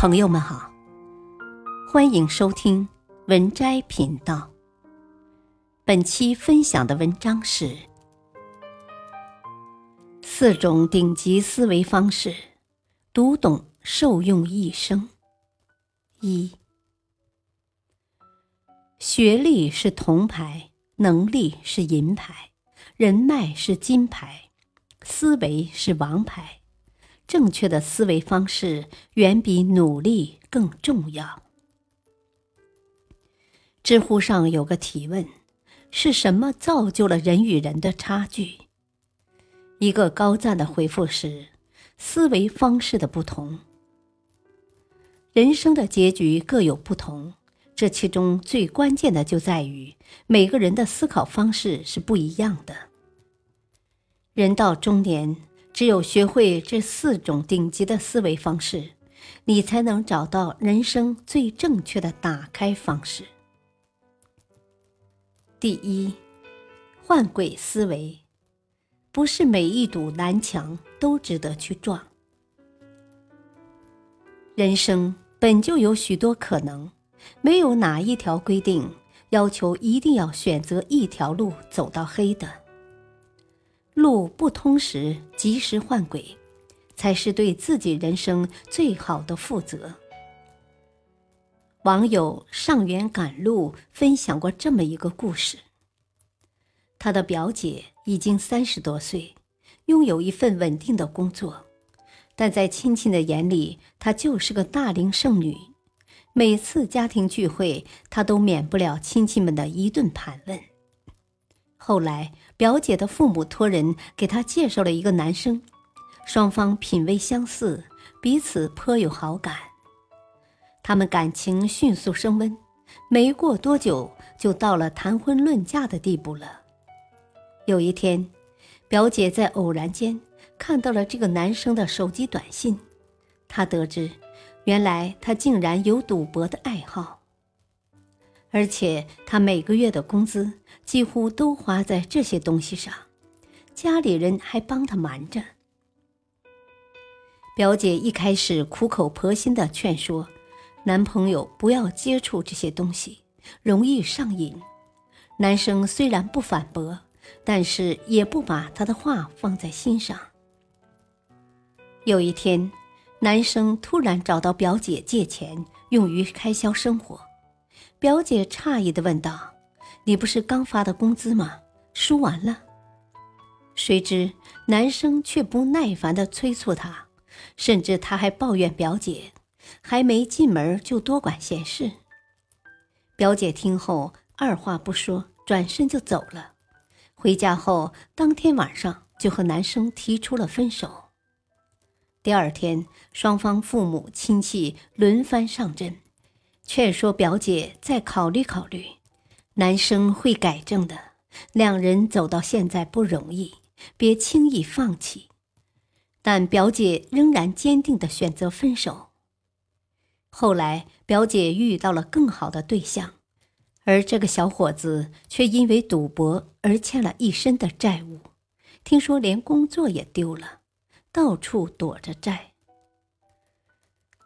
朋友们好，欢迎收听文摘频道。本期分享的文章是四种顶级思维方式，读懂受用一生。一，学历是铜牌，能力是银牌，人脉是金牌，思维是王牌。正确的思维方式远比努力更重要。知乎上有个提问：是什么造就了人与人的差距？一个高赞的回复是：思维方式的不同。人生的结局各有不同，这其中最关键的就在于每个人的思考方式是不一样的。人到中年。只有学会这四种顶级的思维方式，你才能找到人生最正确的打开方式。第一，换轨思维，不是每一堵南墙都值得去撞。人生本就有许多可能，没有哪一条规定要求一定要选择一条路走到黑的。路不通时，及时换轨，才是对自己人生最好的负责。网友上元赶路分享过这么一个故事：他的表姐已经三十多岁，拥有一份稳定的工作，但在亲戚的眼里，她就是个大龄剩女。每次家庭聚会，她都免不了亲戚们的一顿盘问。后来，表姐的父母托人给她介绍了一个男生，双方品味相似，彼此颇有好感。他们感情迅速升温，没过多久就到了谈婚论嫁的地步了。有一天，表姐在偶然间看到了这个男生的手机短信，她得知，原来他竟然有赌博的爱好。而且他每个月的工资几乎都花在这些东西上，家里人还帮他瞒着。表姐一开始苦口婆心的劝说男朋友不要接触这些东西，容易上瘾。男生虽然不反驳，但是也不把她的话放在心上。有一天，男生突然找到表姐借钱，用于开销生活。表姐诧异的问道：“你不是刚发的工资吗？输完了？”谁知男生却不耐烦的催促她，甚至他还抱怨表姐还没进门就多管闲事。表姐听后二话不说，转身就走了。回家后，当天晚上就和男生提出了分手。第二天，双方父母亲戚轮番上阵。劝说表姐再考虑考虑，男生会改正的。两人走到现在不容易，别轻易放弃。但表姐仍然坚定的选择分手。后来，表姐遇到了更好的对象，而这个小伙子却因为赌博而欠了一身的债务，听说连工作也丢了，到处躲着债。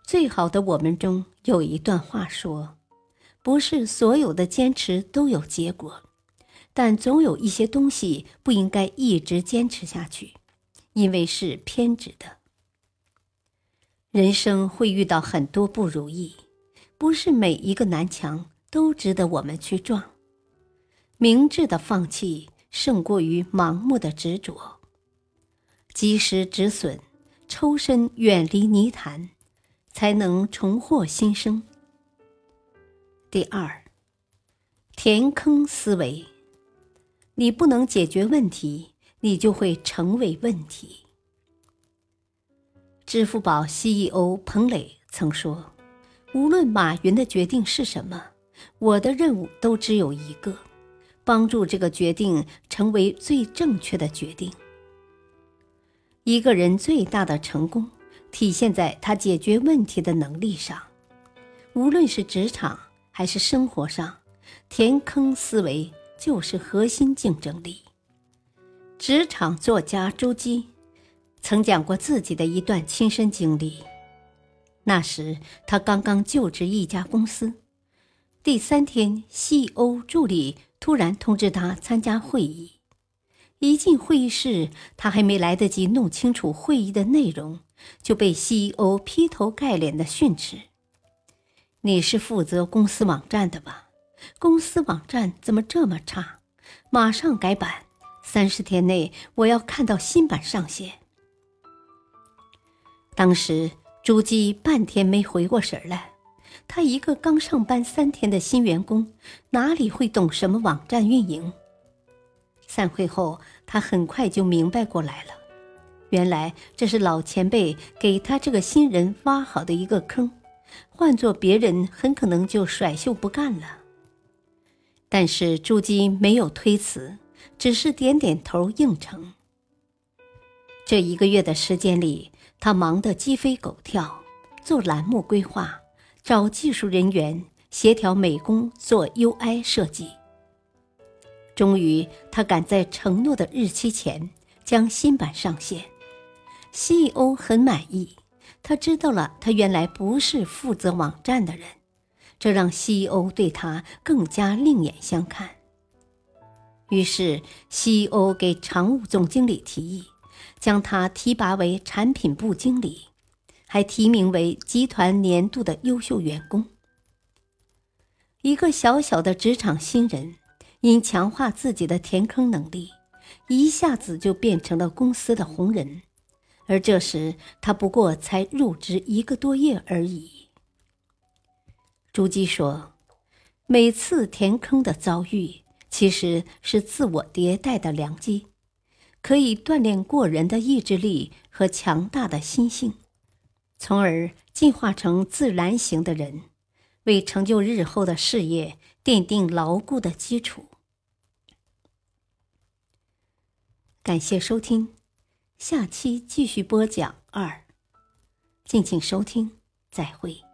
最好的我们中有一段话说：“不是所有的坚持都有结果，但总有一些东西不应该一直坚持下去，因为是偏执的。人生会遇到很多不如意，不是每一个南墙都值得我们去撞。明智的放弃胜过于盲目的执着，及时止损，抽身远离泥潭。”才能重获新生。第二，填坑思维，你不能解决问题，你就会成为问题。支付宝 CEO 彭磊曾说：“无论马云的决定是什么，我的任务都只有一个，帮助这个决定成为最正确的决定。”一个人最大的成功。体现在他解决问题的能力上，无论是职场还是生活上，填坑思维就是核心竞争力。职场作家朱基曾讲过自己的一段亲身经历：那时他刚刚就职一家公司。第三天，CEO 助理突然通知他参加会议。一进会议室，他还没来得及弄清楚会议的内容，就被 CEO 劈头盖脸的训斥：“你是负责公司网站的吧？公司网站怎么这么差？马上改版！三十天内我要看到新版上线。”当时朱姬半天没回过神来，他一个刚上班三天的新员工，哪里会懂什么网站运营？散会后，他很快就明白过来了，原来这是老前辈给他这个新人挖好的一个坑，换做别人很可能就甩袖不干了。但是朱姬没有推辞，只是点点头应承。这一个月的时间里，他忙得鸡飞狗跳，做栏目规划，找技术人员，协调美工，做 UI 设计。终于，他赶在承诺的日期前将新版上线，CEO 很满意。他知道了，他原来不是负责网站的人，这让 CEO 对他更加另眼相看。于是，CEO 给常务总经理提议，将他提拔为产品部经理，还提名为集团年度的优秀员工。一个小小的职场新人。因强化自己的填坑能力，一下子就变成了公司的红人。而这时他不过才入职一个多月而已。朱姬说：“每次填坑的遭遇，其实是自我迭代的良机，可以锻炼过人的意志力和强大的心性，从而进化成自然型的人，为成就日后的事业奠定牢固的基础。”感谢收听，下期继续播讲二，敬请收听，再会。